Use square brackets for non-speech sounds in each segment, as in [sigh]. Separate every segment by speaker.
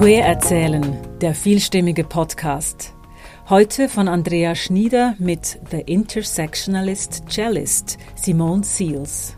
Speaker 1: Queer erzählen, der vielstimmige Podcast. Heute von Andrea Schnieder mit The Intersectionalist Cellist Simone Seals.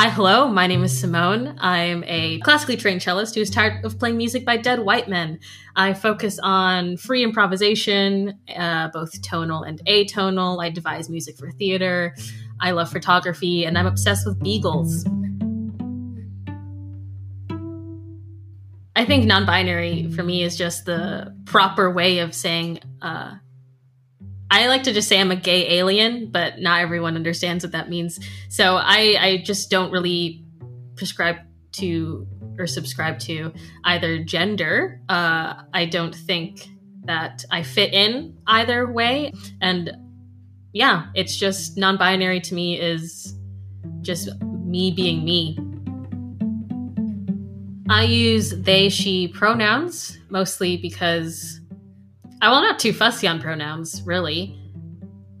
Speaker 2: Hi, hello. My name is Simone. I'm a classically trained cellist who's tired of playing music by dead white men. I focus on free improvisation, uh, both tonal and atonal. I devise music for theater. I love photography, and I'm obsessed with beagles. I think non binary for me is just the proper way of saying uh, I like to just say I'm a gay alien, but not everyone understands what that means. So I, I just don't really prescribe to or subscribe to either gender. Uh, I don't think that I fit in either way. And yeah, it's just non binary to me is just me being me. I use they, she pronouns mostly because I well, not too fussy on pronouns, really.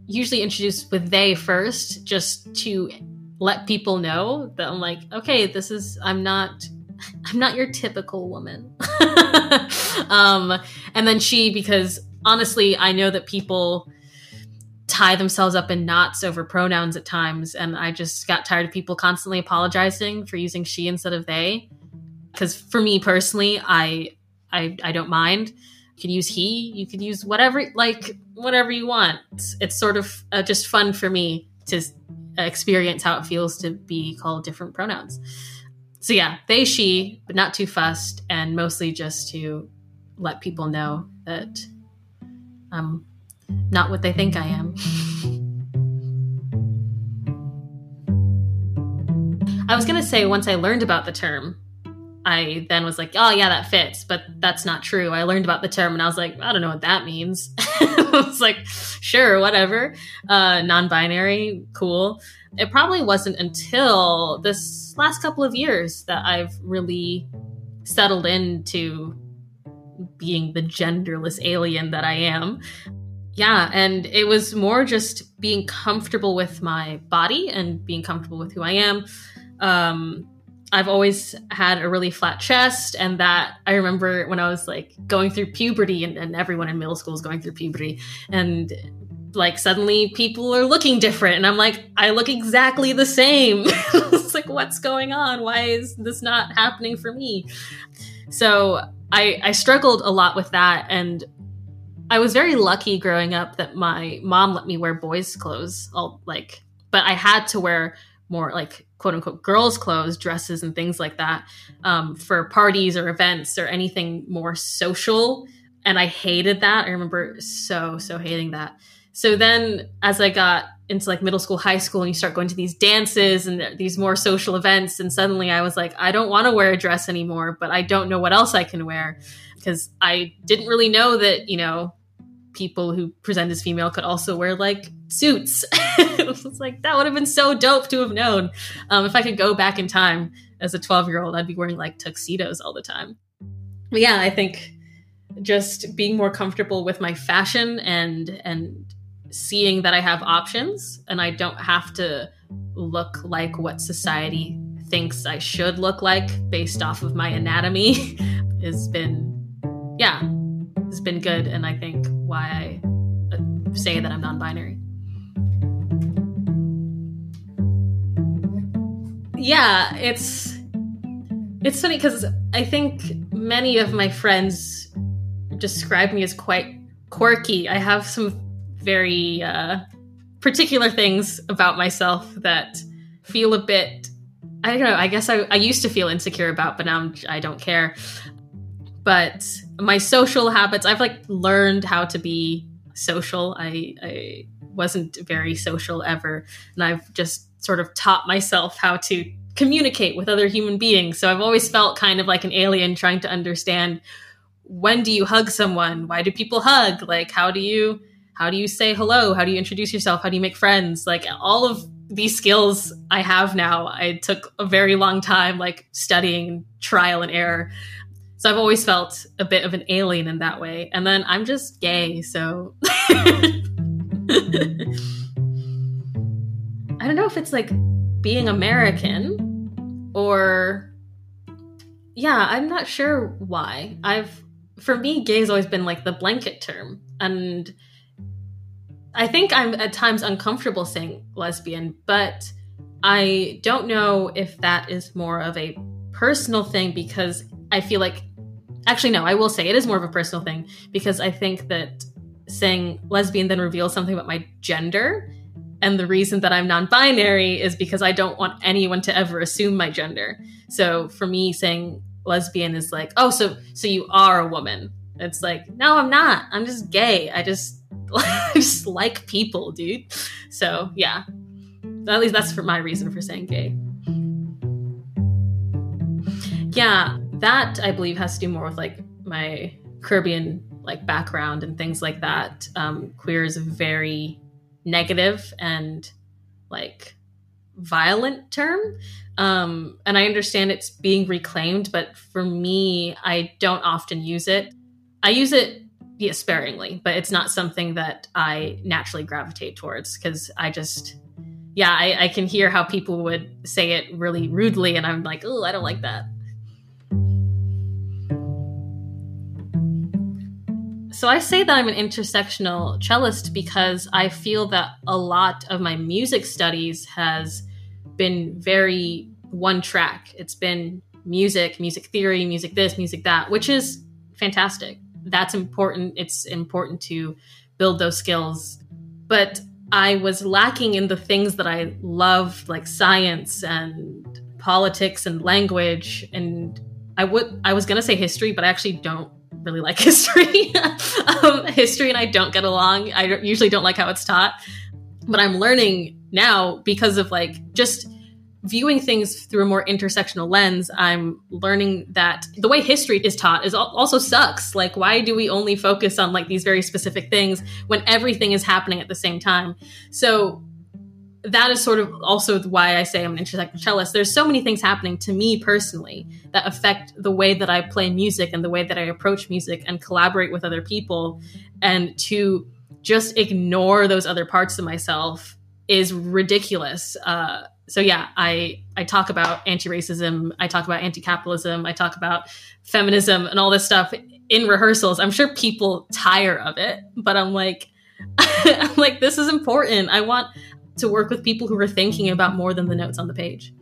Speaker 2: Usually introduced with they first, just to let people know that I'm like, okay, this is I'm not [laughs] I'm not your typical woman. [laughs] um, and then she, because honestly, I know that people tie themselves up in knots over pronouns at times, and I just got tired of people constantly apologizing for using she instead of they. Because for me personally, I I I don't mind could use he you could use whatever like whatever you want. It's, sort of uh, just fun for me to experience how it feels to be called different pronouns. So yeah they she but not too fussed and mostly just to let people know that i'm not what they think i am. [laughs] I was going to say once i learned about the term I then was like, oh, yeah, that fits. But that's not true. I learned about the term and I was like, I don't know what that means. [laughs] I was like, sure, whatever. Uh, non binary, cool. It probably wasn't until this last couple of years that I've really settled into being the genderless alien that I am. Yeah, and it was more just being comfortable with my body and being comfortable with who I am. Um, I've always had a really flat chest, and that I remember when I was like going through puberty, and, and everyone in middle school is going through puberty, and like suddenly people are looking different, and I'm like, I look exactly the same. [laughs] it's like, what's going on? Why is this not happening for me? So I I struggled a lot with that, and I was very lucky growing up that my mom let me wear boys' clothes, all like, but I had to wear more like quote unquote girls' clothes, dresses, and things like that um, for parties or events or anything more social. And I hated that. I remember so, so hating that. So then as I got into like middle school, high school, and you start going to these dances and these more social events, and suddenly I was like, I don't want to wear a dress anymore, but I don't know what else I can wear because I didn't really know that, you know, people who present as female could also wear like suits. [laughs] [laughs] it's like that would have been so dope to have known. Um, if I could go back in time as a 12 year old, I'd be wearing like tuxedos all the time. But yeah, I think just being more comfortable with my fashion and and seeing that I have options and I don't have to look like what society thinks I should look like based off of my anatomy [laughs] has been yeah, has been good and I think why I uh, say that I'm non-binary. Yeah, it's it's funny because I think many of my friends describe me as quite quirky. I have some very uh, particular things about myself that feel a bit. I don't know. I guess I, I used to feel insecure about, but now I'm, I do not care. But my social habits, I've like learned how to be social. I, I wasn't very social ever. And I've just sort of taught myself how to communicate with other human beings. So I've always felt kind of like an alien trying to understand when do you hug someone? Why do people hug? Like how do you how do you say hello? How do you introduce yourself? How do you make friends? Like all of these skills I have now, I took a very long time like studying trial and error. So I've always felt a bit of an alien in that way. And then I'm just gay, so [laughs] I don't know if it's like being American or yeah, I'm not sure why. I've for me gay has always been like the blanket term and I think I'm at times uncomfortable saying lesbian, but I don't know if that is more of a personal thing because I feel like actually no, I will say it is more of a personal thing because I think that saying lesbian then reveals something about my gender and the reason that I'm non binary is because I don't want anyone to ever assume my gender. So for me, saying lesbian is like, oh, so so you are a woman. It's like, no, I'm not. I'm just gay. I just [laughs] I just like people, dude. So yeah. At least that's for my reason for saying gay. Yeah, that I believe has to do more with like my Caribbean like background and things like that. Um, queer is very negative and like violent term. Um, and I understand it's being reclaimed, but for me, I don't often use it. I use it yeah, sparingly, but it's not something that I naturally gravitate towards because I just, yeah, I, I, can hear how people would say it really rudely, and I'm like, oh, I don't like that. So I say that I'm an intersectional cellist because I feel that a lot of my music studies has been very one track. It's been music, music theory, music this, music that, which is fantastic. That's important. It's important to build those skills. But I was lacking in the things that I loved, like science and politics and language. And I would I was gonna say history, but I actually don't really like [laughs] history. um, history and I don't get along. I usually don't like how it's taught, but I'm learning now because of like just viewing things through a more intersectional lens. I'm learning that the way history is taught is also sucks. Like, why do we only focus on like these very specific things when everything is happening at the same time? So that is sort of also why I say I'm an intersectional cellist. There's so many things happening to me personally that affect the way that I play music and the way that I approach music and collaborate with other people. And to just ignore those other parts of myself is ridiculous. Uh, so yeah, I I talk about anti-racism, I talk about anti-capitalism, I talk about feminism and all this stuff in rehearsals. I'm sure people tire of it, but I'm like [laughs] I'm like this is important. I want to work with people who are thinking about more than the notes on the page.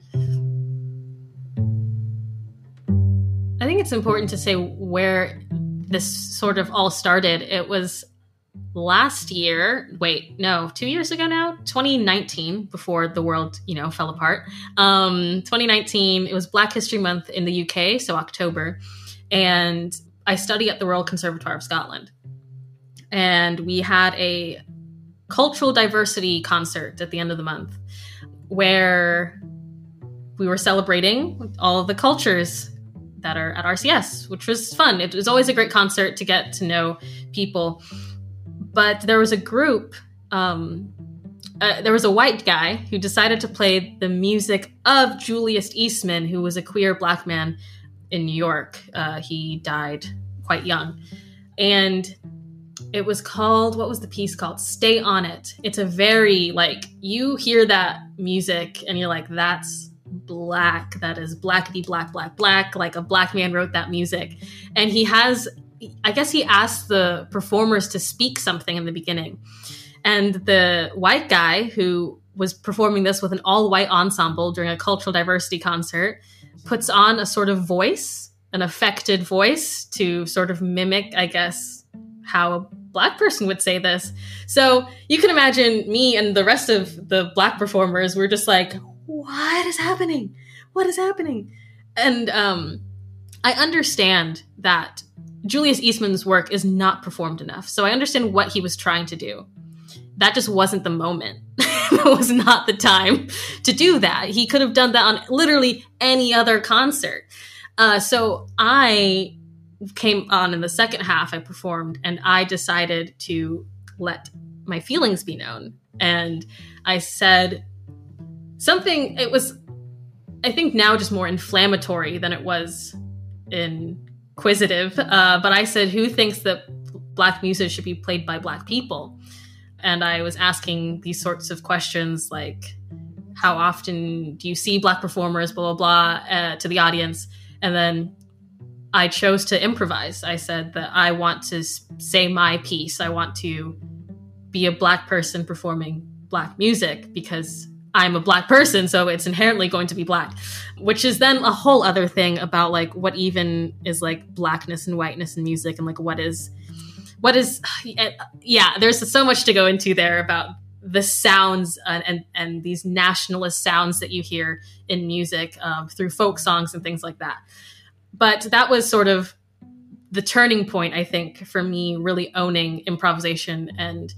Speaker 2: I think it's important to say where this sort of all started. It was last year wait no two years ago now 2019 before the world you know fell apart um 2019 it was black history month in the uk so october and i study at the royal conservatoire of scotland and we had a cultural diversity concert at the end of the month where we were celebrating all of the cultures that are at RCS, which was fun. It was always a great concert to get to know people. But there was a group, um, uh, there was a white guy who decided to play the music of Julius Eastman, who was a queer black man in New York. Uh, he died quite young. And it was called what was the piece called? Stay on it. It's a very like you hear that music and you're like that's black. That is blackety black black black. Like a black man wrote that music. And he has i guess he asked the performers to speak something in the beginning. And the white guy who was performing this with an all white ensemble during a cultural diversity concert puts on a sort of voice an affected voice to sort of mimic i guess how a black person would say this. So you can imagine me and the rest of the black performers were just like, what is happening? What is happening? And um, I understand that Julius Eastman's work is not performed enough. So I understand what he was trying to do. That just wasn't the moment. [laughs] it was not the time to do that. He could have done that on literally any other concert. Uh, so I came on in the second half I performed and I decided to let my feelings be known. And I said something, it was, I think now just more inflammatory than it was inquisitive. Uh, but I said, Who thinks that black music should be played by black people? and I was asking these sorts of questions like, how often do you see black performers, blah, blah, blah, uh, to the audience. And then I chose to improvise. I said that I want to say my piece. I want to be a black person performing black music because I'm a black person, so it's inherently going to be black, which is then a whole other thing about like what even is like blackness and whiteness in music and like what is what is [sighs] yeah, there's so much to go into there about the sounds and, and, and these nationalist sounds that you hear in music um, through folk songs and things like that. But that was sort of the turning point, I think, for me really owning improvisation and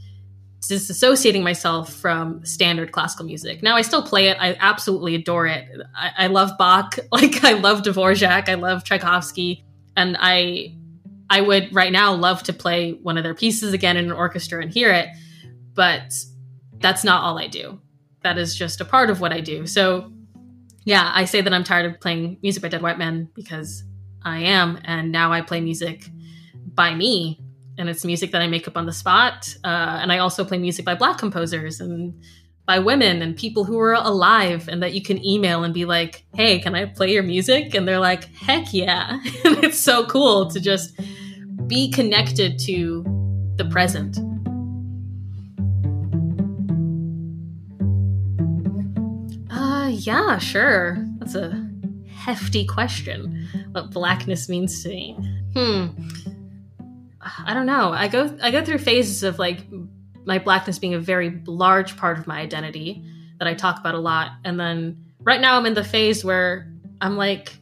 Speaker 2: disassociating myself from standard classical music. Now I still play it. I absolutely adore it. I, I love Bach. [laughs] Like I love Dvorak. I love Tchaikovsky. And I I would right now love to play one of their pieces again in an orchestra and hear it. But that's not all I do. That is just a part of what I do. So, yeah, I say that I'm tired of playing music by dead white men because I am. And now I play music by me. And it's music that I make up on the spot. Uh, and I also play music by black composers and by women and people who are alive and that you can email and be like, hey, can I play your music? And they're like, heck yeah. [laughs] and it's so cool to just be connected to the present. Yeah, sure. That's a hefty question. What blackness means to me. Hmm. I don't know. I go I go through phases of like my blackness being a very large part of my identity that I talk about a lot, and then right now I'm in the phase where I'm like,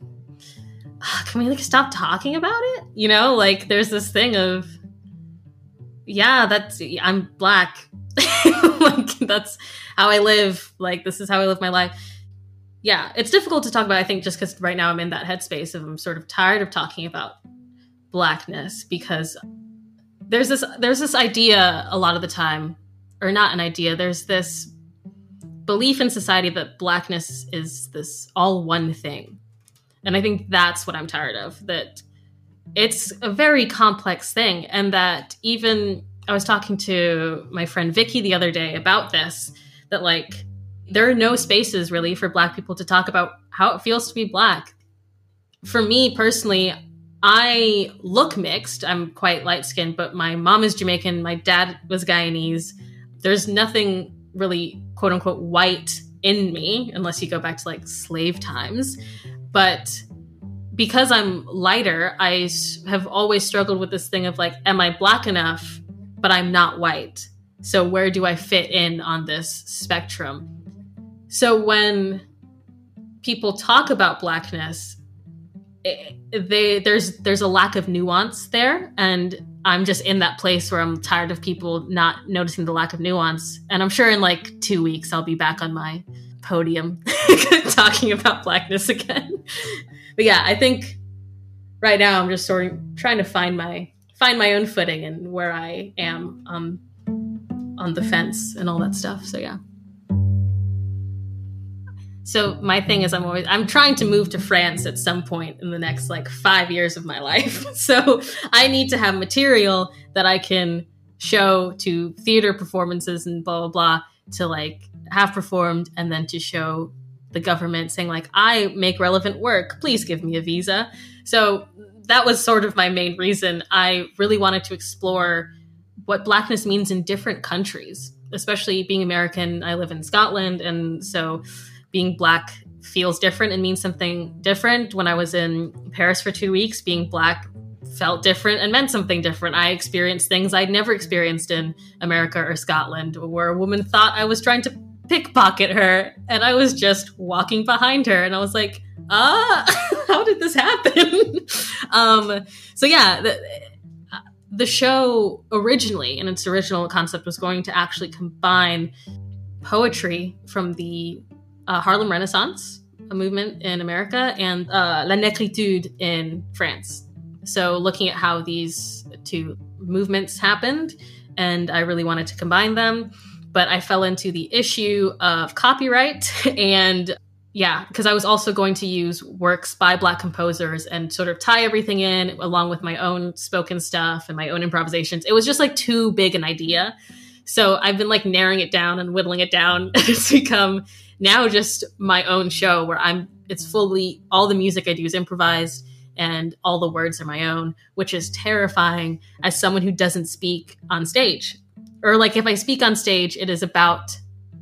Speaker 2: can we like stop talking about it? You know, like there's this thing of, yeah, that's I'm black. [laughs] like that's how I live. Like this is how I live my life yeah, it's difficult to talk about. I think just because right now I'm in that headspace of I'm sort of tired of talking about blackness because there's this there's this idea a lot of the time, or not an idea. There's this belief in society that blackness is this all one thing, and I think that's what I'm tired of. That it's a very complex thing, and that even I was talking to my friend Vicky the other day about this. That like there are no spaces really for black people to talk about how it feels to be black. For me personally, I look mixed. I'm quite light skinned, but my mom is Jamaican, my dad was Guyanese. There's nothing really quote unquote white in me unless you go back to like slave times. But because I'm lighter, I have always struggled with this thing of like, am I black enough, but I'm not white? So where do I fit in on this spectrum? So when people talk about blackness, they there's there's a lack of nuance there, and I'm just in that place where I'm tired of people not noticing the lack of nuance. And I'm sure in like two weeks I'll be back on my podium [laughs] talking about blackness again. but yeah, I think right now I'm just sort of trying to find my find my own footing and where I am um, on the fence and all that stuff. So yeah. So my thing is I'm always I'm trying to move to France at some point in the next like 5 years of my [laughs] life. So I need to have material that I can show to theater performances and blah blah blah to like have performed and then to show the government saying like I make relevant work, please give me a visa. So that was sort of my main reason. I really wanted to explore what blackness means in different countries, especially being American. I live in Scotland and so being black feels different and means something different. When I was in Paris for two weeks, being black felt different and meant something different. I experienced things I'd never experienced in America or Scotland, where a woman thought I was trying to pickpocket her, and I was just walking behind her, and I was like, ah, [laughs] how did this happen? [laughs] um, so yeah, the, the show originally, in its original concept, was going to actually combine poetry from the uh, Harlem Renaissance, a movement in America, and uh, La Negritude in France. So, looking at how these two movements happened, and I really wanted to combine them, but I fell into the issue of copyright [laughs] and yeah, because I was also going to use works by Black composers and sort of tie everything in along with my own spoken stuff and my own improvisations. It was just like too big an idea So I've been like narrowing it down and whittling it down. [laughs] it's become now just my own show where I'm, it's fully, all the music I do is improvised and all the words are my own, which is terrifying as someone who doesn't speak on stage. Or like if I speak on stage, it is about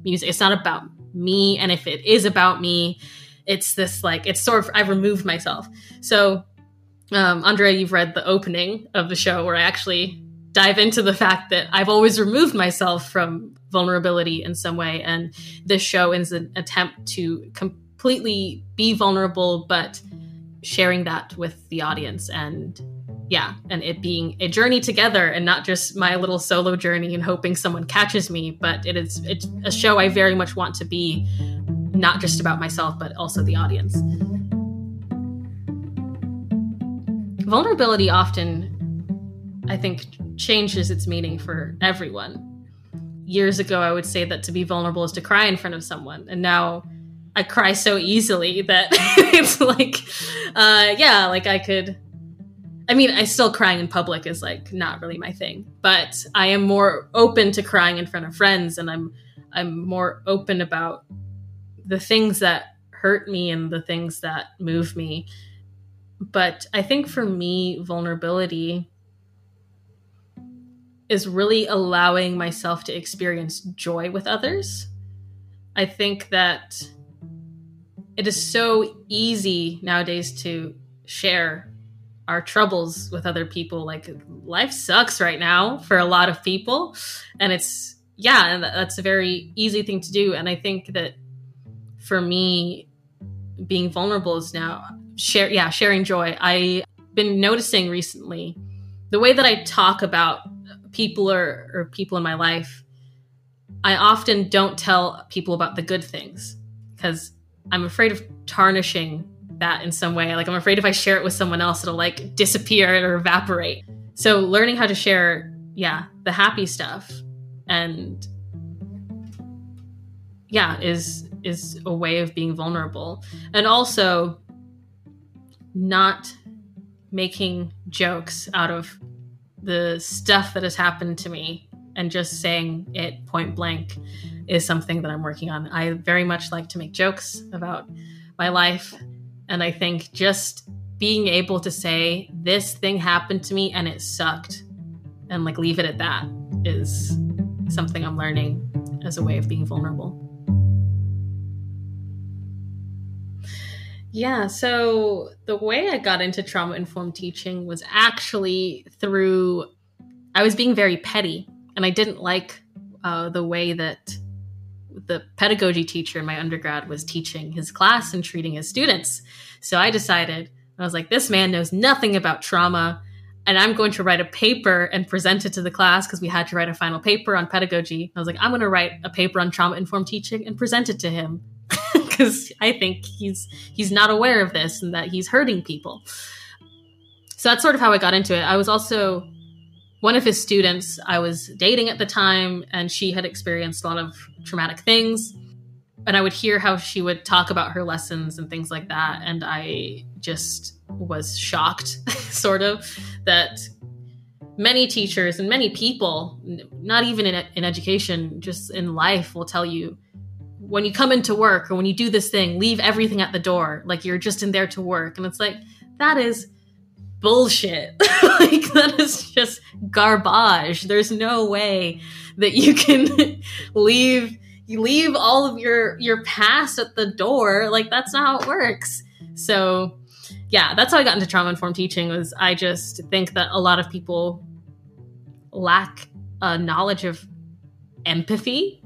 Speaker 2: music. It's not about me. And if it is about me, it's this like, it's sort of, I've removed myself. So, um, Andrea, you've read the opening of the show where I actually dive into the fact that I've always removed myself from vulnerability in some way. And this show is an attempt to completely be vulnerable, but sharing that with the audience and yeah, and it being a journey together and not just my little solo journey and hoping someone catches me, but it is it's a show I very much want to be not just about myself but also the audience. Vulnerability often I think changes its meaning for everyone. Years ago I would say that to be vulnerable is to cry in front of someone and now I cry so easily that [laughs] it's like uh yeah, like I could I mean, I still crying in public is like not really my thing, but I am more open to crying in front of friends and I'm I'm more open about the things that hurt me and the things that move me. But I think for me, vulnerability is really allowing myself to experience joy with others. I think that it is so easy nowadays to share our troubles with other people. Like life sucks right now for a lot of people, and it's yeah, and that's a very easy thing to do. And I think that for me, being vulnerable is now share yeah sharing joy. I've been noticing recently the way that I talk about people or, or people in my life. I often don't tell people about the good things because I'm afraid of tarnishing that in some way. Like I'm afraid if I share it with someone else, it'll like disappear or evaporate. So learning how to share, yeah, the happy stuff and yeah, is is a way of being vulnerable. And also not making jokes out of the stuff that has happened to me and just saying it point blank is something that I'm working on. I very much like to make jokes about my life and I think just being able to say, this thing happened to me and it sucked, and like leave it at that is something I'm learning as a way of being vulnerable. Yeah, so the way I got into trauma informed teaching was actually through I was being very petty, and I didn't like uh, the way that the pedagogy teacher in my undergrad was teaching his class and treating his students. So I decided, I was like, this man knows nothing about trauma. And I'm going to write a paper and present it to the class because we had to write a final paper on pedagogy. I was like, I'm going to write a paper on trauma informed teaching and present it to him because I think he's he's not aware of this and that he's hurting people. So that's sort of how I got into it. I was also one of his students I was dating at the time, and she had experienced a lot of traumatic things. And I would hear how she would talk about her lessons and things like that. And I just was shocked, [laughs] sort of, that many teachers and many people, not even in, in education, just in life, will tell you when you come into work or when you do this thing, leave everything at the door. Like you're just in there to work. And it's like, that is bullshit. [laughs] like that is just garbage. There's no way that you can [laughs] leave you leave all of your your past at the door. Like that's not how it works. So yeah, that's how I got into trauma informed teaching was I just think that a lot of people lack a knowledge of empathy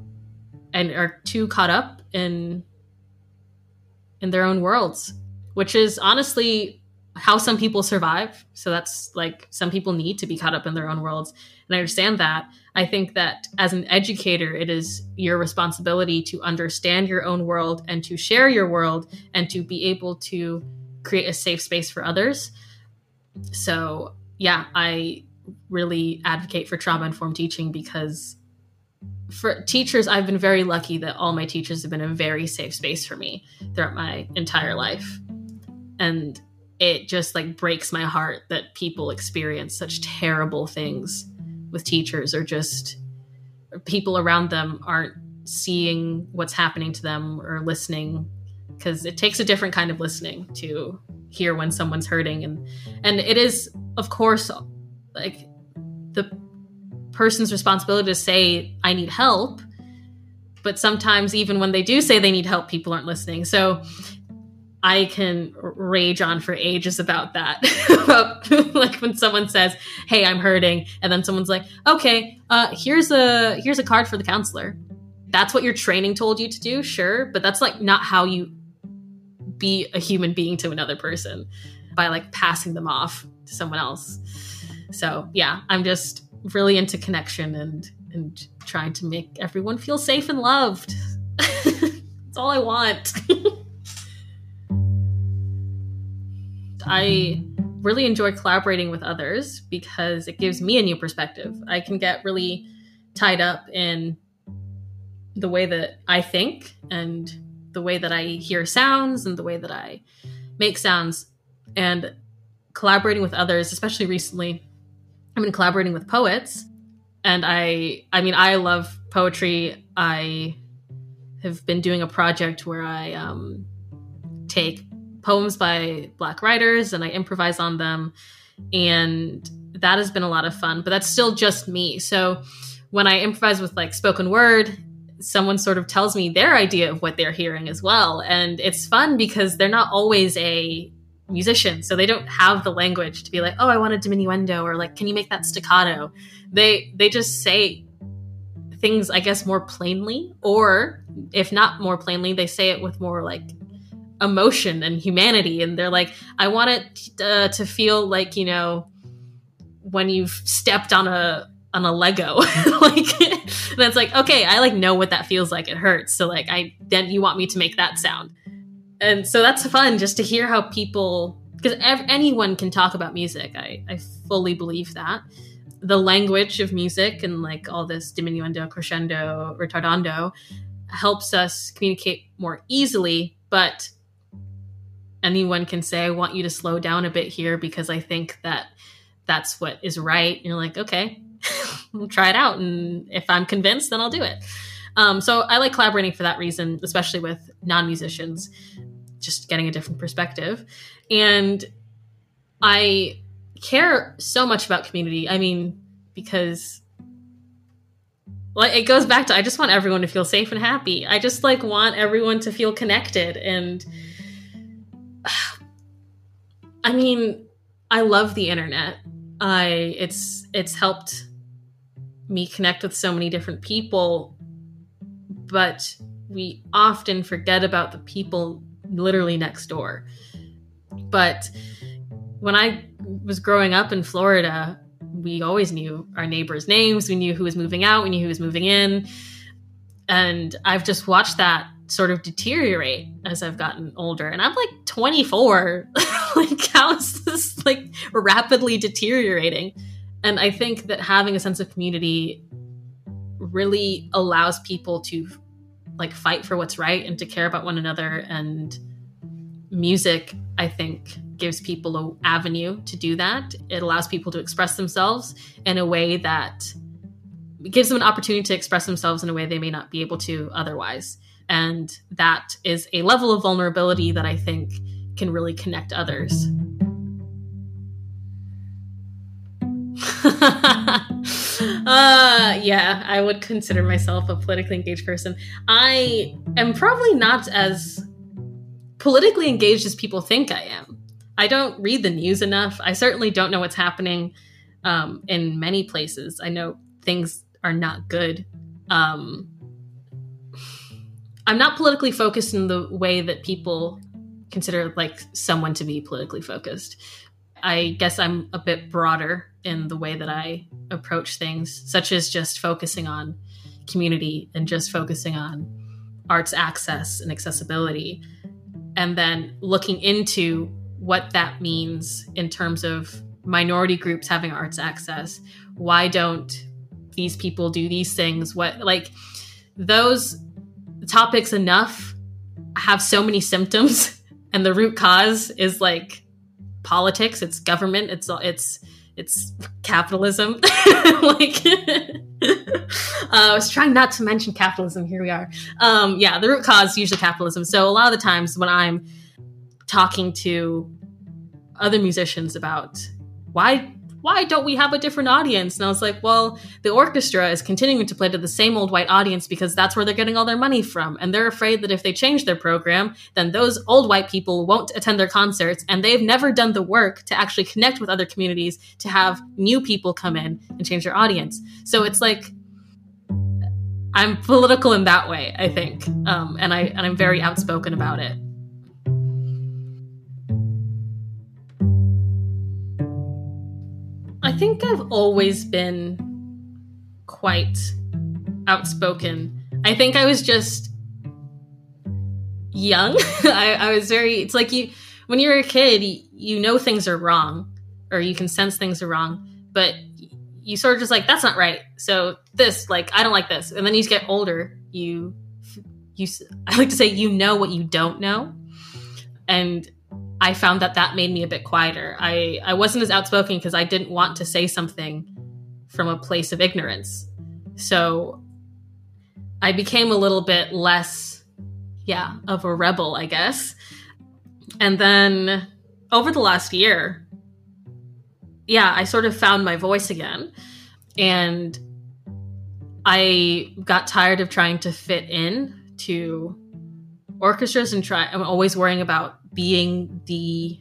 Speaker 2: and are too caught up in in their own worlds, which is honestly how some people survive. So that's like some people need to be caught up in their own worlds. And I understand that. I think that as an educator, it is your responsibility to understand your own world and to share your world and to be able to create a safe space for others. So, yeah, I really advocate for trauma informed teaching because for teachers, I've been very lucky that all my teachers have been a very safe space for me throughout my entire life. And it just like breaks my heart that people experience such terrible things with teachers or just people around them aren't seeing what's happening to them or listening because it takes a different kind of listening to hear when someone's hurting and and it is of course like the person's responsibility to say i need help. But sometimes even when they do say they need help people aren't listening. So i can rage on for ages about that. [laughs] About [laughs] like when someone says hey i'm hurting and then someone's like okay uh, here's a here's a card for the counselor. That's what your training told you to do sure but that's like not how you be a human being to another person by like passing them off to someone else. So yeah, I'm just really into connection and and trying to make everyone feel safe and loved. [laughs] That's all I want. [laughs] I really enjoy collaborating with others because it gives me a new perspective. I can get really tied up in the way that I think and the way that I hear sounds and the way that I make sounds. And collaborating with others, especially recently, I've been collaborating with poets. And I, I mean, I love poetry. I have been doing a project where I um, take poems by Black writers and I improvise on them. And that has been a lot of fun, but that's still just me. So when I improvise with like spoken word, someone sort of tells me their idea of what they're hearing as well. And it's fun because they're not always a musician, so they don't have the language to be like, "Oh, I want a diminuendo," or like, "Can you make that staccato?" They they just say things, I guess, more plainly, or if not more plainly, they say it with more like emotion and humanity, and they're like, "I want it uh, to feel like you know." when you've stepped on a on a Lego. [laughs] like that's like, okay, I like know what that feels like. It hurts. So like I then you want me to make that sound. And so that's fun just to hear how people because ev- anyone can talk about music. I I fully believe that. The language of music and like all this diminuendo, crescendo, retardando helps us communicate more easily, but anyone can say I want you to slow down a bit here because I think that that's what is right. And you're like, okay, [laughs] we'll try it out. And if I'm convinced, then I'll do it. Um, so I like collaborating for that reason, especially with non musicians, just getting a different perspective. And I care so much about community. I mean, because like it goes back to I just want everyone to feel safe and happy. I just like want everyone to feel connected and [sighs] I mean, I love the internet. I it's it's helped me connect with so many different people, but we often forget about the people literally next door. But when I was growing up in Florida, we always knew our neighbors' names. We knew who was moving out. We knew who was moving in. And I've just watched that sort of deteriorate as I've gotten older. And I'm like 24. [laughs] like, how is this like rapidly deteriorating? And I think that having a sense of community really allows people to like fight for what's right and to care about one another. And music i think gives people an avenue to do that. It allows people to express themselves in a way that gives them an opportunity to express themselves in a way they may not be able to otherwise. And that is a level of vulnerability that i think can really connect others [laughs] uh, yeah, I would consider myself a politically engaged person. I am probably not as politically engaged as people think I am. I don't read the news enough. I certainly don't know what's happening um, in many places. I know things are not good. Um, I'm not politically focused in the way that people consider like someone to be politically focused. I guess I'm a bit broader in the way that I approach things, such as just focusing on community and just focusing on arts access and accessibility. And then looking into what that means in terms of minority groups having arts access. Why don't these people do these things? What, like, those topics enough have so many symptoms, [laughs] and the root cause is like politics, it's government, it's, it's, it's capitalism. [laughs] like, [laughs] uh, I was trying not to mention capitalism. Here we are. Um, yeah, the root cause usually capitalism. So a lot of the times when I'm talking to other musicians about why why don't we have a different audience? And I was like, well, the orchestra is continuing to play to the same old white audience because that's where they're getting all their money from. And they're afraid that if they change their program, then those old white people won't attend their concerts. And they've never done the work to actually connect with other communities to have new people come in and change their audience. So it's like, I'm political in that way, I think. Um, and I and I'm very outspoken about it. Think I've always been quite outspoken. I think I was just young. [laughs] I, I, was very, it's like you, when you're a kid, you, you know things are wrong or you can sense things are wrong, but you sort of just like, that's not right. So this, like, I don't like this. And then you get older, you, you, I like to say, you know what you don't know. And I found that that made me a bit quieter. I, I wasn't as outspoken because I didn't want to say something from a place of ignorance. So I became a little bit less, yeah, of a rebel, I guess. And then over the last year, yeah, I sort of found my voice again. And I got tired of trying to fit in to orchestras and try I'm always worrying about being the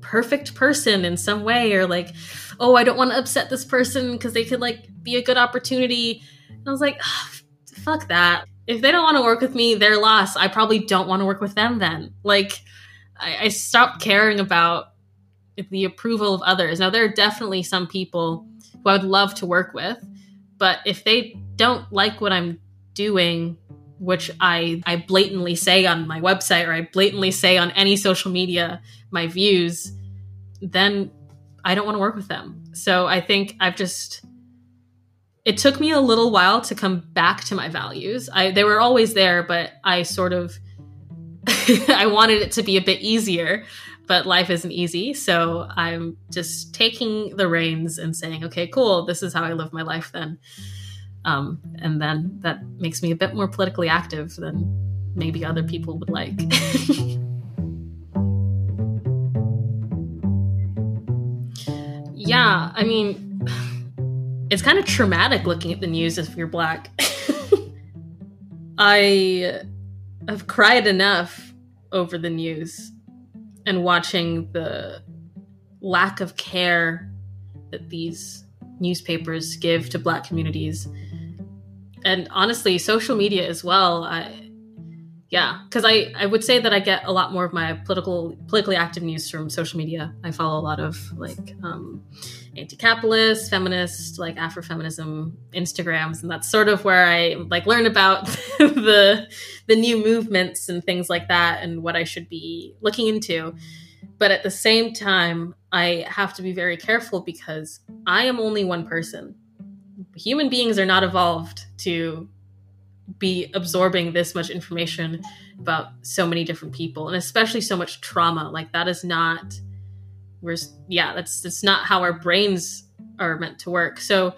Speaker 2: perfect person in some way or like oh i don't want to upset this person because they could like be a good opportunity. And i was like oh, fuck that. If they don't want to work with me they're lost i probably don't want to work with them then. Like I, I stopped caring about the approval of others. Now there are definitely some people who i would love to work with but if they don't like what i'm doing which I, I blatantly say on my website or I blatantly say on any social media, my views, then I don't want to work with them. So I think I've just, it took me a little while to come back to my values. I, they were always there, but I sort of, [laughs] I wanted it to be a bit easier, but life isn't easy. So I'm just taking the reins and saying, okay, cool, this is how I live my life then. Um, and then that makes me a bit more politically active than maybe other people would like. [laughs] yeah, I mean, it's kind of traumatic looking at the news if you're black. [laughs] I have cried enough over the news and watching the lack of care that these newspapers give to black communities and honestly, social media as well. I, yeah, because I, I would say that I get a lot more of my political politically active news from social media. I follow a lot of like um, anti-capitalist, feminist, like Afrofeminism Instagrams, and that's sort of where I like learn about [laughs] the the new movements and things like that, and what I should be looking into. But at the same time, I have to be very careful because I am only one person human beings are not evolved to be absorbing this much information about so many different people and especially so much trauma. Like that is not we're yeah that's that's not how our brains are meant to work. So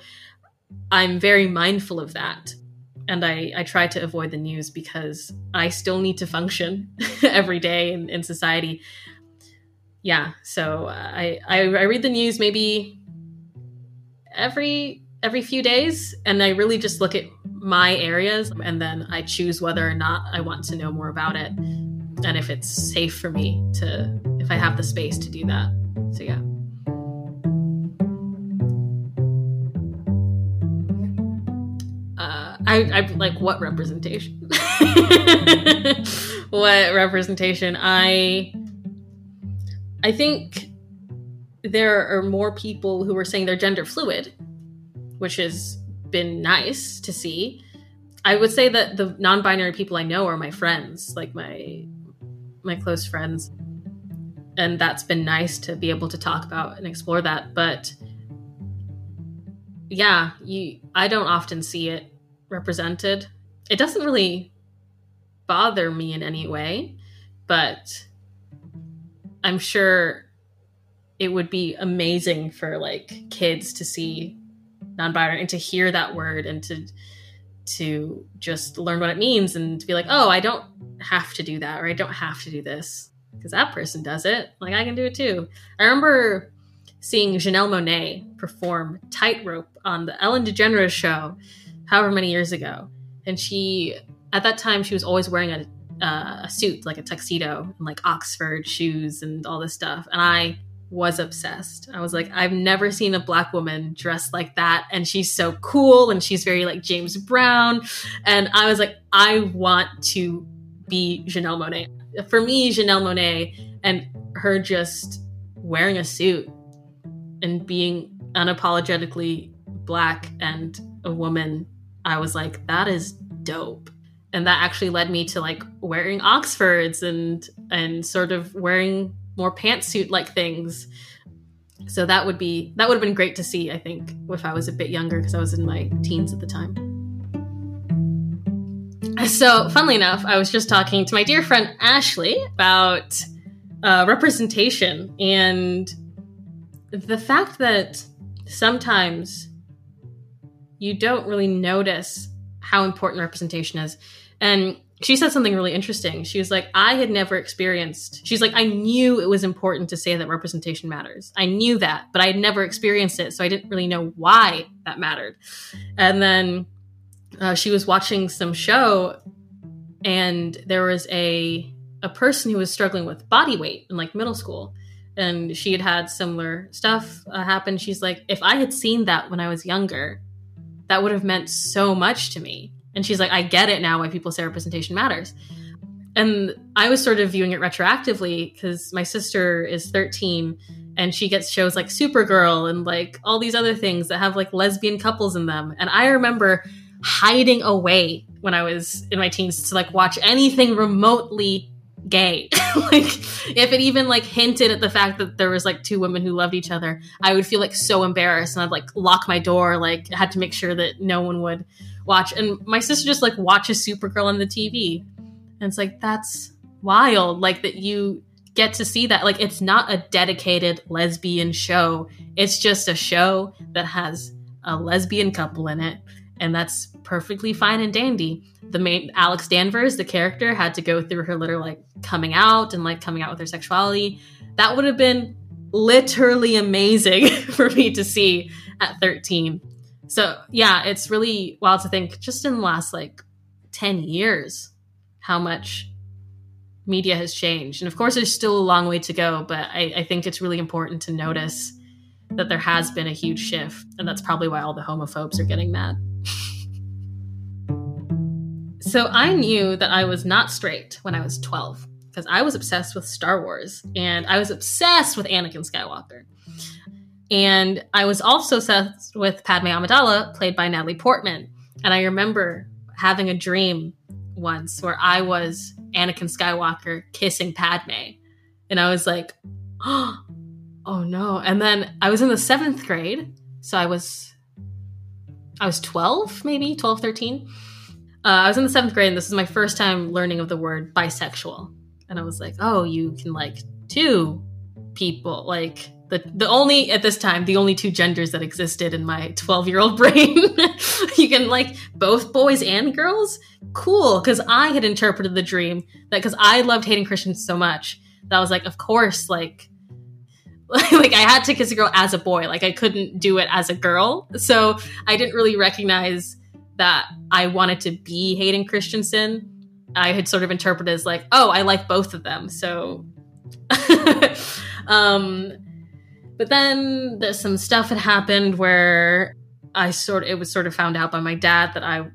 Speaker 2: i'm very mindful of that and i i try to avoid the news because i still need to function [laughs] every day in, in society. Yeah so uh, I, I i read the news maybe every every few days and I really just look at my areas and then I choose whether or not I want to know more about it and if it's safe for me to if I have the space to do that. So yeah. Uh, I, I like what representation? [laughs] what representation? I I think there are more people who are saying they're gender fluid which has been nice to see. I would say that the non-binary people I know are my friends, like my my close friends. And that's been nice to be able to talk about and explore that, but yeah, you I don't often see it represented. It doesn't really bother me in any way, but I'm sure it would be amazing for like kids to see non-binary and to hear that word and to to just learn what it means and to be like, oh, I don't have to do that or I don't have to do this because that person does it. Like I can do it too. I remember seeing Janelle Monáe perform Tightrope on the Ellen DeGeneres show, however many years ago, and she at that time she was always wearing a uh, a suit like a tuxedo and like Oxford shoes and all this stuff, and I was obsessed. I was like, I've never seen a black woman dressed like that. And she's so cool and she's very like James Brown. And I was like, I want to be Janelle Monáe. For me, Janelle Monáe and her just wearing a suit and being unapologetically black and a woman, I was like, that is dope. And that actually led me to like wearing Oxfords and and sort of wearing more pantsuit like things. So that would be that would have been great to see, I think, if I was a bit younger because I was in my teens at the time. So, funnily enough, I was just talking to my dear friend Ashley about uh, representation and the fact that sometimes you don't really notice how important representation is. And she said something really interesting. She was like, I had never experienced, she's like, I knew it was important to say that representation matters. I knew that, but I had never experienced it. So I didn't really know why that mattered. And then uh, she was watching some show and there was a, a person who was struggling with body weight in like middle school. And she had had similar stuff uh, happen. She's like, if I had seen that when I was younger, that would have meant so much to me and she's like, I get it now why people say representation matters. And I was sort of viewing it retroactively because my sister is 13 and she gets shows like Supergirl and like all these other things that have like lesbian couples in them. And I remember hiding away when I was in my teens to like watch anything remotely gay. [laughs] like if it even like hinted at the fact that there was like two women who loved each other, I would feel like so embarrassed and I'd like lock my door, like had to make sure that no one would watch. And my sister just like watches Supergirl on the TV. And it's like, that's wild. Like that you get to see that. Like it's not a dedicated lesbian show, it's just a show that has a lesbian couple in it. And that's perfectly fine and dandy. The main Alex Danvers, the character, had to go through her little like coming out and like coming out with her sexuality. That would have been literally amazing [laughs] for me to see at 13. So yeah, it's really wild to think just in the last like 10 years how much media has changed. And of course, there's still a long way to go, but I, I, think it's really important to notice that there has been a huge shift. And that's probably why all the homophobes are getting mad. [laughs] so I knew that I was not straight when I was 12 because I was obsessed with Star Wars and I was obsessed with Anakin Skywalker. And I was also obsessed with Padme Amidala, played by Natalie Portman. And I remember having a dream once where I was Anakin Skywalker kissing Padme. And I was like, oh, [gasps] oh no. And then I was in the seventh grade. So I was, I was 12, maybe 12, 13. Uh, I was in the seventh grade and this is my first time learning of the word bisexual. And I was like, oh, you can like two people, like the the only at this time the only two genders that existed in my 12 year old [laughs] brain. You can like both boys and girls? Cool because i had interpreted the dream that because i loved Hayden Christensen so much that i was like of course like [laughs] like i had to kiss a girl as a boy. Like i couldn't do it as a girl. So i didn't really recognize that i wanted to be hayden christensen i had sort of interpreted as like oh i like both of them. So [laughs] um but then there's some stuff had happened where I sort it was sort of found out by my dad that I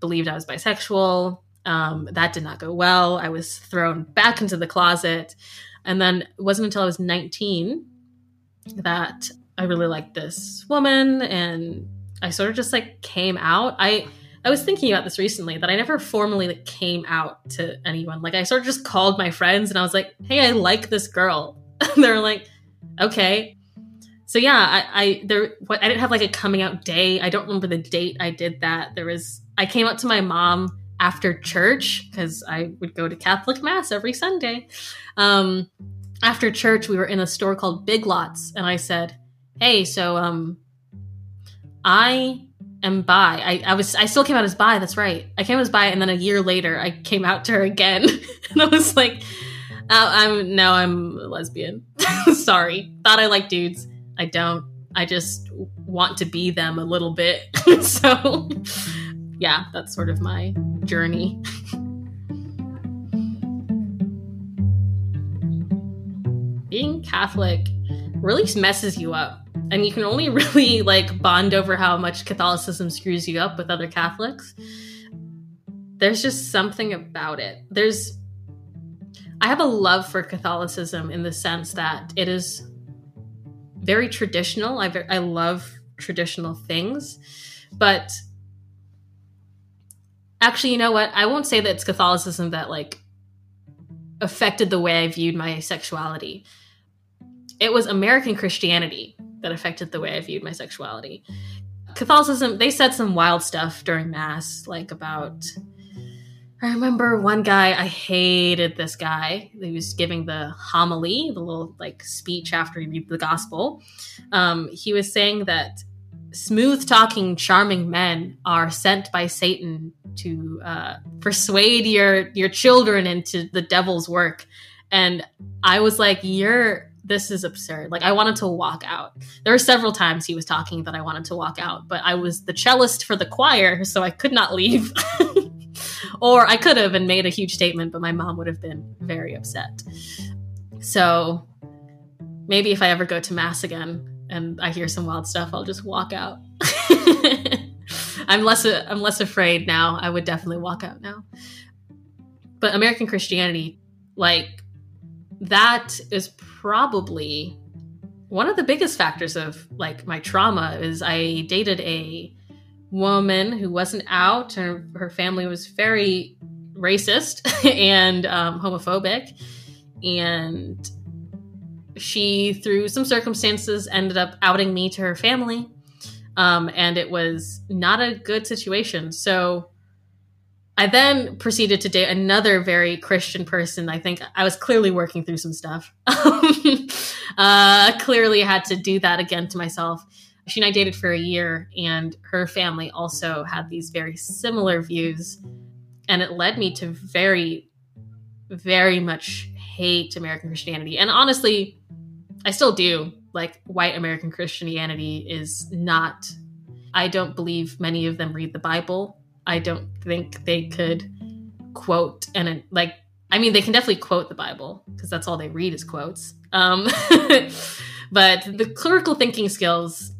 Speaker 2: believed I was bisexual. Um, that did not go well. I was thrown back into the closet. And then it wasn't until I was 19 that I really liked this woman and I sort of just like came out. I I was thinking about this recently that I never formally like came out to anyone. Like I sort of just called my friends and I was like, "Hey, I like this girl." And [laughs] they're like, okay. So yeah, I, I there what I didn't have like a coming out day. I don't remember the date I did that. There was I came out to my mom after church because I would go to Catholic mass every Sunday. Um, after church, we were in a store called Big Lots, and I said, "Hey, so um, I am bi. I, I was I still came out as bi. That's right. I came out as bi, and then a year later, I came out to her again, [laughs] and I was like, Uh, I'm now I'm a lesbian. [laughs] Sorry, thought I liked dudes. I don't. I just want to be them a little bit. [laughs] so, yeah, that's sort of my journey. Being Catholic really messes you up. And you can only [laughs] really like bond over how much Catholicism screws you up with other Catholics. There's just something about it. There's I have a love for Catholicism in the sense that it is very traditional. I, I love traditional things, but actually, you know what? I won't say that it's Catholicism that like affected the way I viewed my sexuality. It was American Christianity that affected the way I viewed my sexuality. Catholicism, they said some wild stuff during Mass, like about I remember one guy, I hated this guy. He was giving the homily, the little like speech after he read the gospel. Um, he was saying that smooth talking, charming men are sent by Satan to uh, persuade your your children into the devil's work. And I was like, "You're this is absurd." Like I wanted to walk out. There were several times he was talking that I wanted to walk out, but I was the cellist for the choir, so I could not leave. [laughs] or I could have and made a huge statement, but my mom would have been very upset. So maybe if I ever go to mass again and I hear some wild stuff, I'll just walk out. [laughs] I'm less I'm less afraid now. I would definitely walk out now. But American Christianity, like that is probably one of the biggest factors of like my trauma is I dated a woman who wasn't out. Her, her family was very racist [laughs] and um, homophobic. And she, through some circumstances, ended up outing me to her family. Um, and it was not a good situation. So I then proceeded to date another very Christian person. I think I was clearly working through some stuff. [laughs] uh, clearly had to do that again to myself she and I dated for a year, and her family also had these very similar views. And it led me to very, very much hate American Christianity. And honestly, I still do. Like, white American Christianity is not, I don't believe many of them read the Bible. I don't think they could quote and, like, I mean, they can definitely quote the Bible because that's all they read is quotes. Um, [laughs] but the clerical thinking skills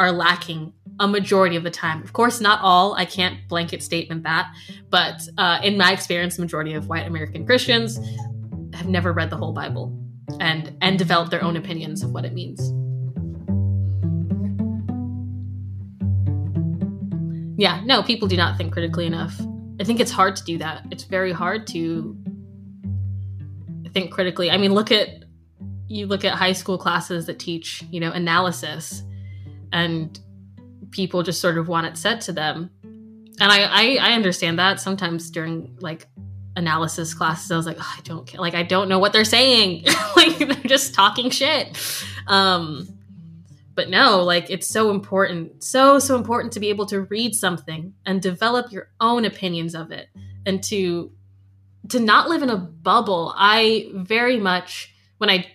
Speaker 2: are lacking a majority of the time. Of course, not all. I can't blanket statement that, but uh, in my experience, the majority of white American Christians have never read the whole Bible and and developed their own opinions of what it means. Yeah, no, people do not think critically enough. I think it's hard to do that. It's very hard to think critically. I mean, look at you look at high school classes that teach, you know, analysis and people just sort of want it said to them. And I, I, I understand that sometimes during like analysis classes, I was like, oh, I don't care. like, I don't know what they're saying. [laughs] like they're just talking shit. Um, but no, like it's so important, so, so important to be able to read something and develop your own opinions of it and to, to not live in a bubble. I very much, when I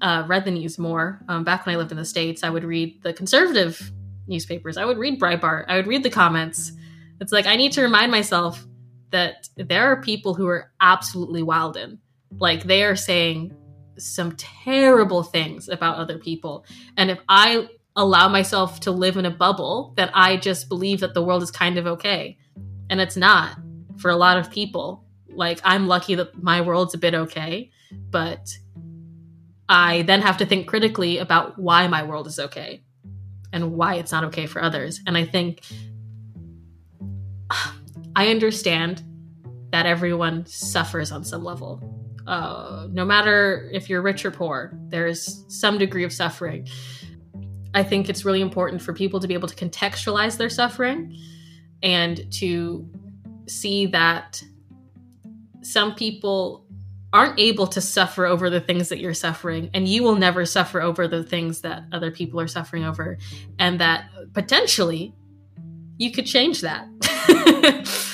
Speaker 2: uh, read the news more. Um, back when I lived in the States, I would read the conservative newspapers. I would read Breitbart. I would read the comments. It's like I need to remind myself that there are people who are absolutely wild in. Like they are saying some terrible things about other people. And if I allow myself to live in a bubble, that I just believe that the world is kind of okay. And it's not for a lot of people. Like I'm lucky that my world's a bit okay, but I then have to think critically about why my world is okay and why it's not okay for others. And I think [sighs] I understand that everyone suffers on some level. Uh, no matter if you're rich or poor, there's some degree of suffering. I think it's really important for people to be able to contextualize their suffering and to see that some people aren't able to suffer over the things that you're suffering and you will never suffer over the things that other people are suffering over and that potentially you could change that. [laughs]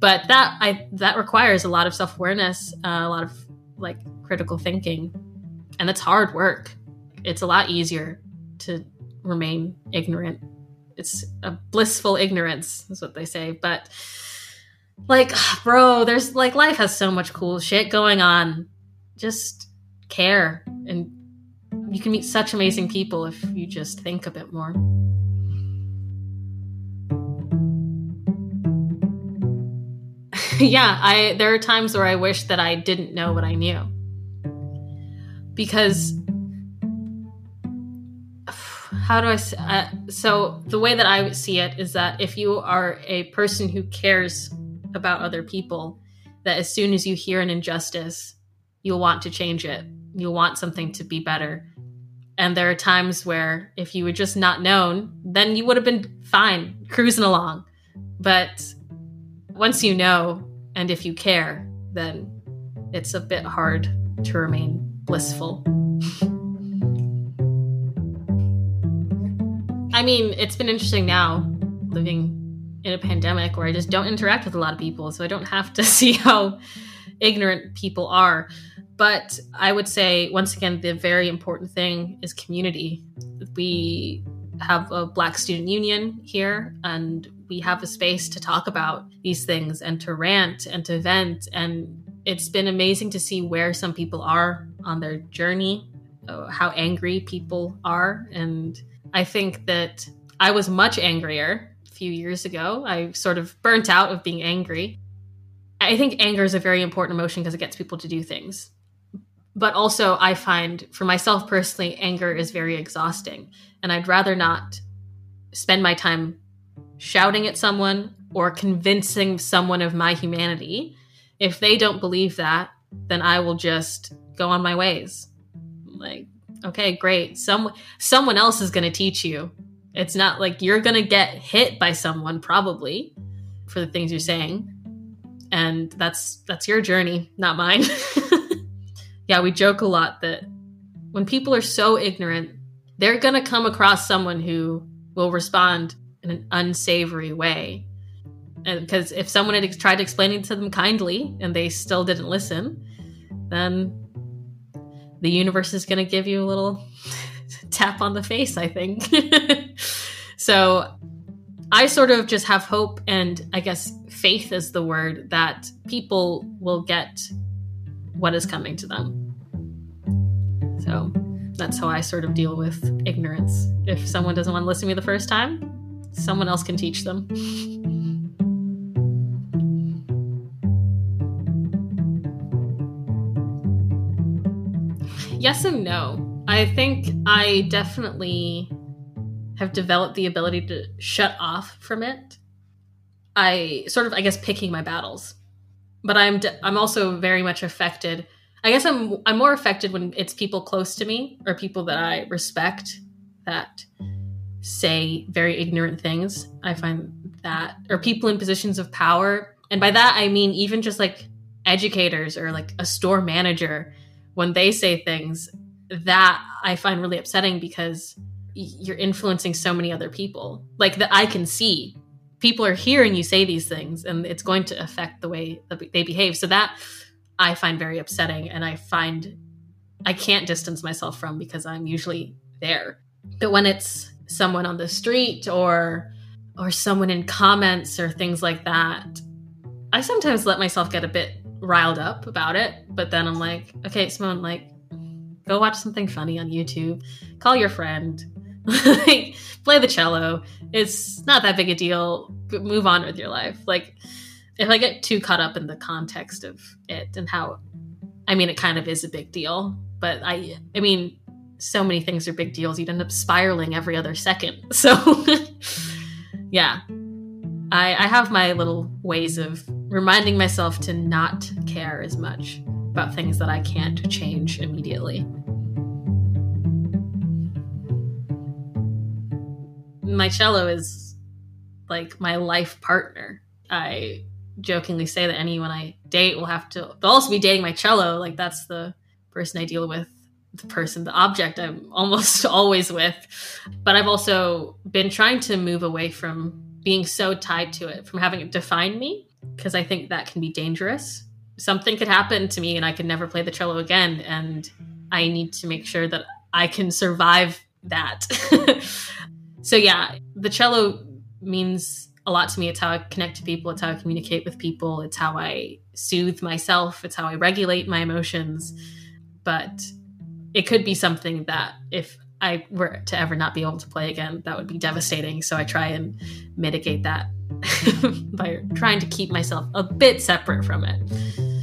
Speaker 2: But that i that requires a lot of self-awareness uh, a lot of like critical thinking and it's hard work. It's a lot easier to remain ignorant. It's a blissful ignorance is what they say but like [sighs] bro there's like life has so much cool shit going on just care and you can meet such amazing people if you just think a bit more [laughs] yeah i there are times where i wish that i didn't know what i knew because [sighs] how do I? Uh, so the way that I see it is that if you are a person who cares about other people, that as soon as you hear an injustice, you'll want to change it. You'll want something to be better. And there are times where if you had just not known, then you would have been fine, cruising along. But once you know, and if you care, then it's a bit hard to remain blissful. [laughs] I mean, it's been interesting now living in a pandemic where I just don't interact with a lot of people, so I don't have to [laughs] see how ignorant people are. But I would say, once again, the very important thing is community. We have a Black Student Union here, and we have a space to talk about these things and to rant and to vent. And it's been amazing to see where some people are on their journey, uh, how angry people are, and I think that I was much angrier few years ago. I sort of burnt out of being angry. I think anger is a very important emotion because it gets people to do things. But also, I find for myself personally, anger is very exhausting. And I'd rather not spend my time shouting at someone or convincing someone of my humanity. If they don't believe that, then I will just go on my ways. Like, okay, great. Some someone else is going to teach you. It's not like you're going to get hit by someone probably for the things you're saying. And that's that's your journey, not mine. [laughs] yeah, we joke a lot that when people are so ignorant, they're going to come across someone who will respond in an unsavory way. Because if someone had tried explaining to them kindly and they still didn't listen, then the universe is going to give you a little [laughs] tap on the face, I think. [laughs] so I sort of just have hope and I guess faith is the word that people will get what is coming to them. So that's how I sort of deal with ignorance. If someone doesn't want to listen to me the first time, someone else can teach them. yes and no. I think I definitely have developed the ability to shut off from it. I sort of, I guess, picking my battles, but I'm de- I'm also very much affected. I guess I'm I'm more affected when it's people close to me or people that I respect that say very ignorant things. I find that or people in positions of power, and by that I mean even just like educators or like a store manager when they say things that I find really upsetting because you're influencing so many other people. Like that I can see people are hearing you say these things and it's going to affect the way they behave. So that I find very upsetting and I find I can't distance myself from because I'm usually there. But when it's someone on the street or or someone in comments or things like that, I sometimes let myself get a bit riled up about it, but then I'm like, okay, Simone, like, go watch something funny on YouTube, call your friend, [laughs] like, play the cello. It's not that big a deal. Move on with your life. Like, if I get too caught up in the context of it and how, I mean, it kind of is a big deal, but I, I mean, so many things are big deals. You'd end up spiraling every other second. [laughs] So, yeah, I, I have my little ways of reminding myself to not care as much about things that I can't change immediately. My cello is like my life partner. I jokingly say that anyone I date will have to, they'll also be dating my cello. Like that's the person I deal with, the person, the object I'm [laughs] almost always with. But I've also been trying to move away from being so tied to it, from having it define me, because I think that can be dangerous. Something could happen to me and I could never play the cello again. And I need to make sure that I can survive that. [laughs] so, yeah, the cello means a lot to me. It's how I connect to people, it's how I communicate with people, it's how I soothe myself, it's how I regulate my emotions. But it could be something that if I were to ever not be able to play again, that would be devastating. So I try and mitigate that [laughs] by trying to keep myself a bit separate from it.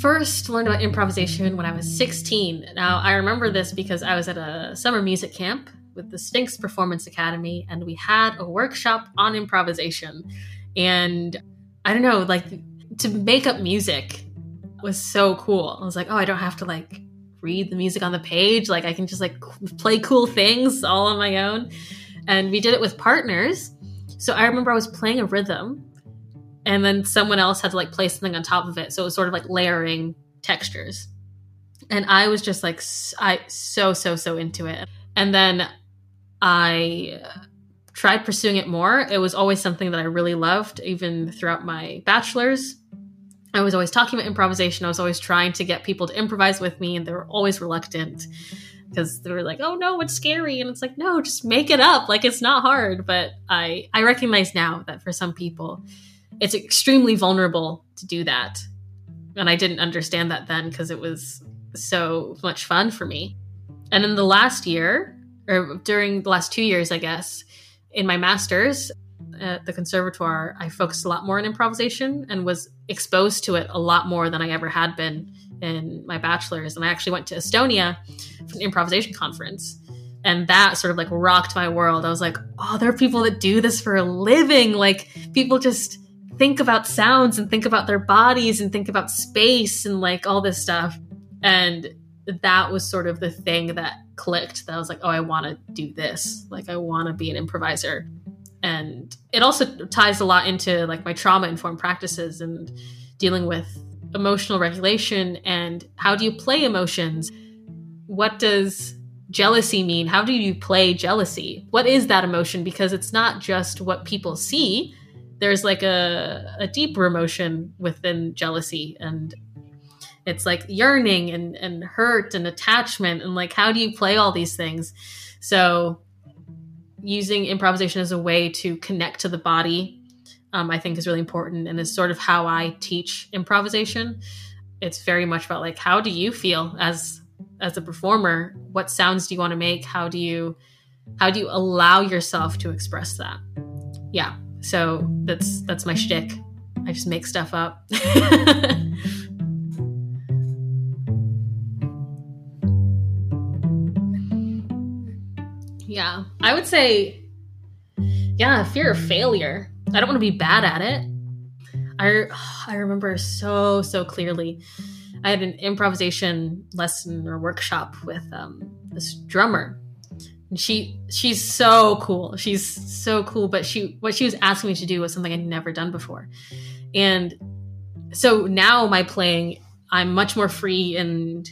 Speaker 2: First learned about improvisation when I was 16. Now, I remember this because I was at a summer music camp with the Sphinx Performance Academy, and we had a workshop on improvisation. And I don't know, like to make up music was so cool. I was like, oh, I don't have to like read the music on the page. Like I can just like play cool things all on my own. And we did it with partners. So I remember I was playing a rhythm and then someone else had to like place something on top of it. So it was sort of like layering textures. And i was just like i so so so into it. And then i tried pursuing it more. It was always something that i really loved even throughout my bachelor's. I was always talking about improvisation. I was always trying to get people to improvise with me and they were always reluctant because they were like oh no it's scary. And it's like no just make it up. Like it's not hard. But i i recognize now that for some people it's extremely vulnerable to do that. And I didn't understand that then because it was so much fun for me. And in the last year, or during the last two years, I guess, in my master's at the conservatoire, I focused a lot more on improvisation and was exposed to it a lot more than I ever had been in my bachelor's. And I actually went to Estonia for an improvisation conference. And that sort of like rocked my world. I was like, oh, there are people that do this for a living. Like, people just think about sounds and think about their bodies and think about space and like all this stuff. And that was sort of the thing that clicked that I was like, oh, I want to do this. Like, I want to be an improviser. And it also ties a lot into like my trauma informed practices and dealing with emotional regulation and how do you play emotions? What does jealousy mean? How do you play jealousy? What is that emotion? Because it's not just what people see, there's like a, a deeper emotion within jealousy and it's like yearning and, and hurt and attachment and like how do you play all these things? So using improvisation as a way to connect to the body um, i think is really important and is sort of how i teach improvisation. It's very much about like how do you feel as as a performer? What sounds do you want to make? How do you how do you allow yourself to express that? Yeah so that's that's my shtick. I just make stuff up. [laughs] yeah, I would say, yeah, fear of failure. I don't want to be bad at it. I I remember so so clearly. I had an improvisation lesson or workshop with um, this drummer she she's so cool. She's so cool but she what she was asking me to do was something i'd never done before. And so now my playing i'm much more free and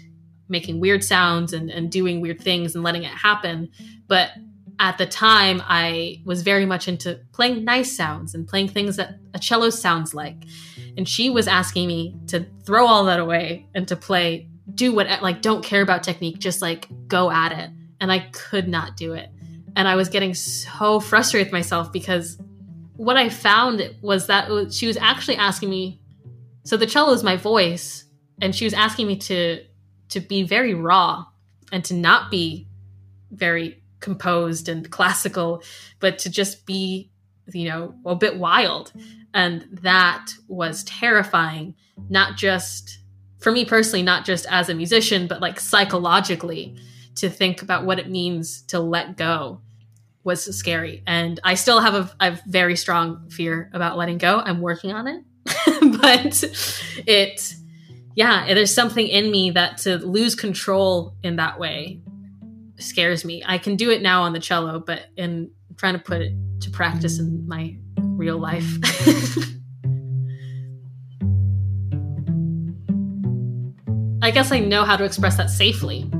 Speaker 2: making weird sounds and, and doing weird things and letting it happen. But at the time i was very much into playing nice sounds and playing things that a cello sounds like. And she was asking me to throw all that away and to play do what like don't care about technique just like go at it and I could not do it. And I was getting so frustrated with myself because what I found was that she was actually asking me. So the cello is my voice, and she was asking me to to be very raw and to not be very composed and classical, but to just be, you know, a bit wild. And that was terrifying, not just for me personally, not just as a musician, but like psychologically to think about what it means to let go was scary. And I still have a, a very strong fear about letting go. I'm working on it. [laughs] but it, yeah, there's something in me that to lose control in that way scares me. I can do it now on the cello, but in trying to put it to practice in my real life. [laughs] I guess I know how to express that safely.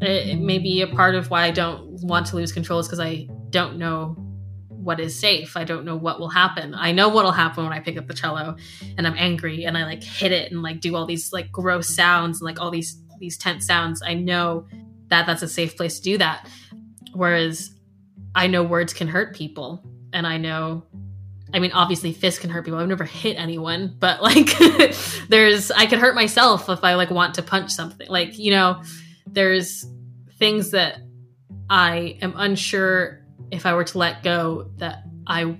Speaker 2: Uh, it, it may be a part of why I don't want to lose control is because I don't know what is safe. I don't know what will happen. I know what'll happen when I pick up the cello and I'm angry and I like hit it and like do all these like gross sounds and like all these these tense sounds. I know that that's a safe place to do that. Whereas I know words can hurt people and I know I mean obviously fists can hurt people. I've never hit anyone, but [laughs] like there's I could hurt myself if I like want to punch something. Like, you know, there's things that I am unsure if I were to let go that I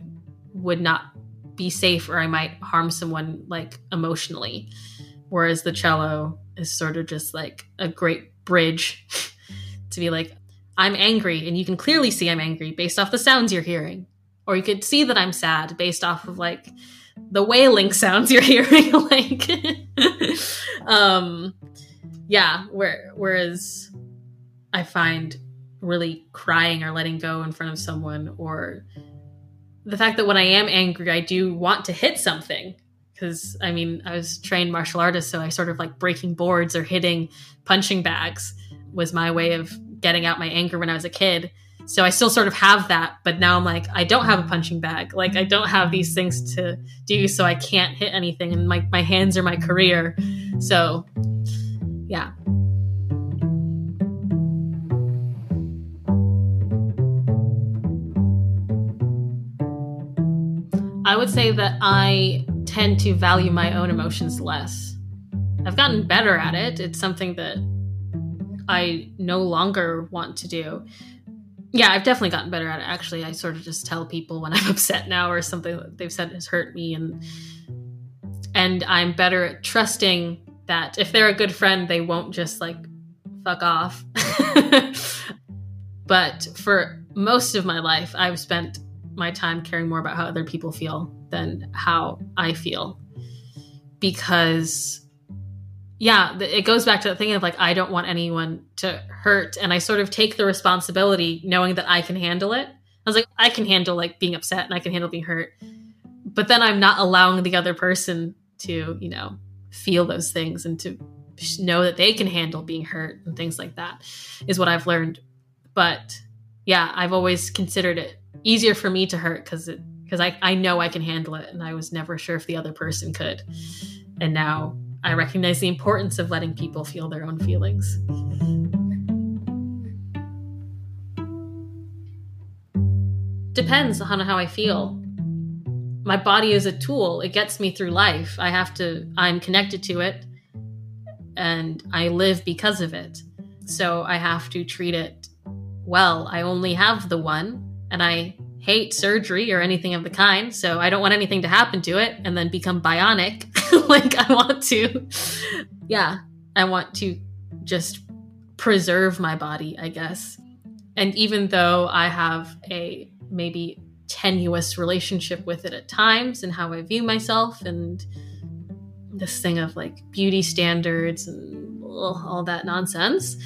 Speaker 2: would not be safe or I might harm someone like emotionally. Whereas the cello is sort of just like a great bridge [laughs] to be like, I'm angry, and you can clearly see I'm angry based off the sounds you're hearing. Or you could see that I'm sad based off of like the wailing sounds you're [laughs] hearing. like [laughs] um yeah, where whereas I find really crying or letting go in front of someone or the fact that when I am angry, I do want to hit something. Because I mean, I was trained martial artist, so I sort of like breaking boards or hitting punching bags was my way of getting out my anger when I was a kid. So I still sort of have that, but now I'm like, I don't have a punching bag. Like I don't have these things to do, so I can't hit anything, and my my hands are my career. So, yeah. I would say that I tend to value my own emotions less. I've gotten better at it. It's something that I no longer want to do. Yeah, I've definitely gotten better at it. Actually, I sort of just tell people when [laughs] I'm upset now or something that they've said has hurt me and and I'm better at trusting that if they're a good friend, they won't just like fuck off. [laughs] but for most of my life, I've spent my time caring more about how other people feel than how I feel. Because, yeah, it goes back to that thing of like, I don't want anyone to hurt. And I sort of take the responsibility knowing that I can handle it. I was like, I can handle like being upset and I can handle being hurt. But then I'm not allowing the other person to, you know, feel those things and to know that they can handle being hurt and things like that is what I've learned. But yeah, I've always considered it easier for me to hurt because it because I, I know I can handle it and I was never sure if the other person could. And now I recognize the importance of letting people feel their own feelings. Depends on how I feel. My body is a tool. It gets me through life. I have to I'm connected to it and I live because of it. So I have to treat it well. I only have the one and I hate surgery or anything of the kind. So I don't want anything to happen to it and then become bionic. [laughs] like I want to, yeah, I want to just preserve my body, I guess. And even though I have a maybe tenuous relationship with it at times and how I view myself and this thing of like beauty standards and all that nonsense,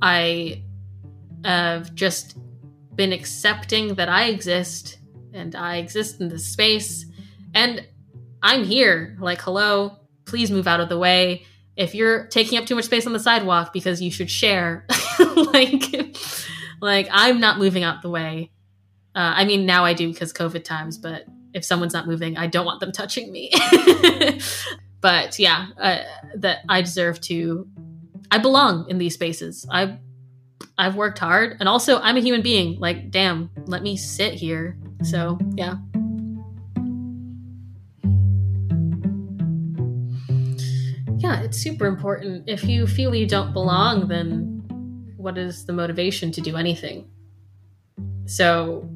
Speaker 2: I have just been accepting that I exist and I exist in this space and I'm here. Like, hello, please move out of the way. If you're taking up too much space on the sidewalk because you should share, [laughs] like, like I'm not moving out the way. Uh, I mean, now I do because COVID times, but if someone's not moving, I don't want them touching me. [laughs] but yeah, uh, that I deserve to. I belong in these spaces. I I've worked hard and also I'm a human being. Like, damn, let me sit here. So, yeah. Yeah, it's super important. If you feel you don't belong, then what is the motivation to do anything? So,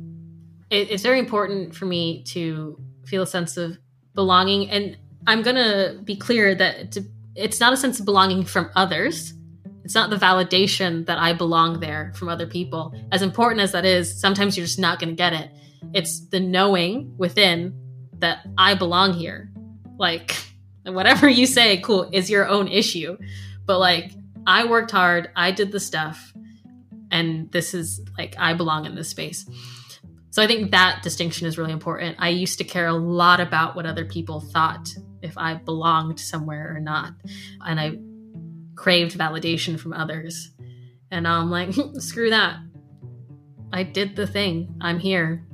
Speaker 2: it, it's very important for me to feel a sense of belonging. And I'm going to be clear that it's not a sense of belonging from others it's not the validation that I belong there from other people. As important as that is, sometimes you're just not going to get it. It's the knowing within that I belong here. Like, whatever you say, cool, is your own issue. But like, I worked hard, I did the stuff, and this is like I belong in this space. So I think that distinction is really important. I used to care a lot about what other people thought if I belonged somewhere or not. And I craved validation from others. And I'm like, [laughs] screw that. I did the thing. I'm here.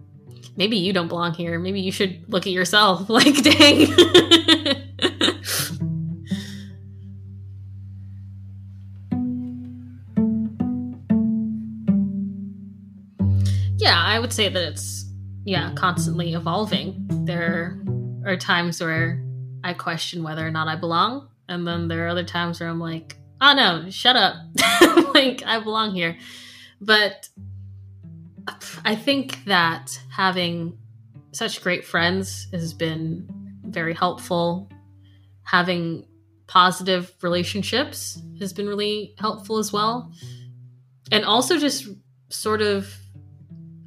Speaker 2: Maybe you don't belong here. Maybe you should look at yourself. [laughs] Like, dang. [laughs] yeah, I would say that it's yeah, constantly evolving. There are times where I question whether or not I belong, and then there are other times where I'm like, "Oh no, shut up." [laughs] like I belong here. But I think that having such great friends has been very helpful. Having positive relationships has been really helpful as well. And also just sort of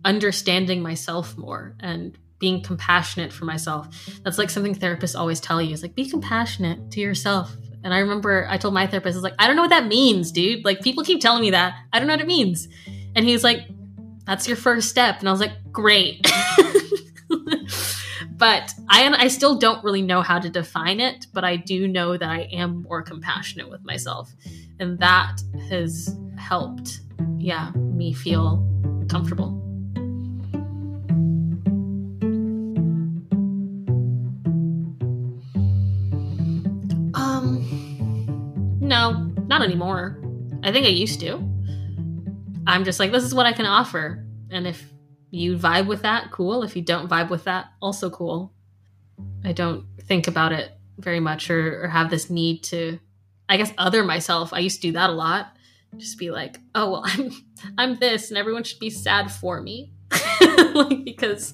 Speaker 2: understanding myself more and being compassionate for myself. That's like something therapists always tell you is like be compassionate to yourself. And I remember I told my therapist, I was like, I don't know what that means, dude. Like people keep telling me that. I don't know what it means. And he's like, that's your first step. And I was like, great. [laughs] but I I still don't really know how to define it, but I do know that I am more compassionate with myself. And that has helped, yeah, me feel comfortable. No, not anymore. I think I used to. I'm just like, this is what I can offer. And if you vibe with that, cool. If you don't vibe with that, also cool. I don't think about it very much or, or have this need to, I guess, other myself. I used to do that a lot. Just be like, oh, well, [laughs] I'm, I'm this and everyone should be sad for me. [laughs] like, because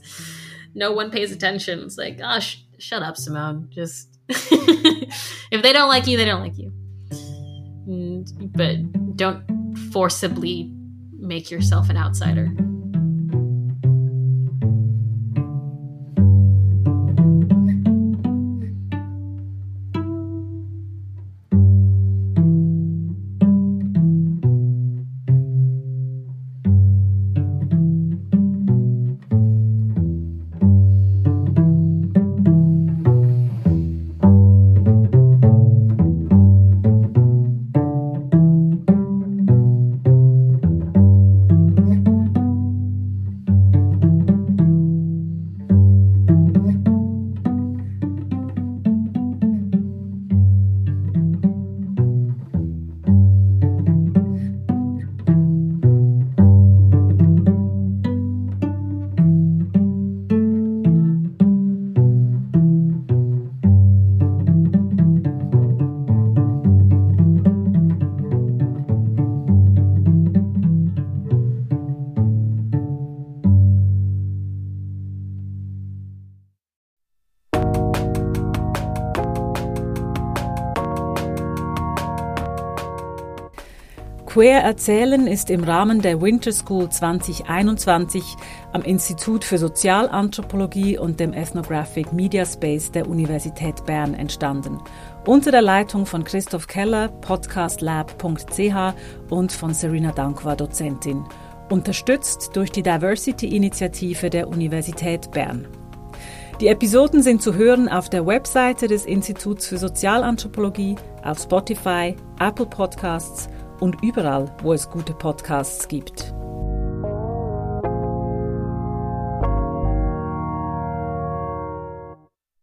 Speaker 2: no one pays attention. It's like, oh, sh- shut up, Simone. Just, [laughs] if they don't like you, they don't like you but don't forcibly make yourself an outsider.
Speaker 1: Queer Erzählen ist im Rahmen der Winter School 2021 am Institut für Sozialanthropologie und dem Ethnographic Media Space der Universität Bern entstanden. Unter der Leitung von Christoph Keller, podcastlab.ch und von Serena Dankwa, Dozentin. Unterstützt durch die Diversity-Initiative der Universität Bern. Die Episoden sind zu hören auf der Webseite des Instituts für Sozialanthropologie, auf Spotify, Apple Podcasts und überall, wo es gute Podcasts gibt.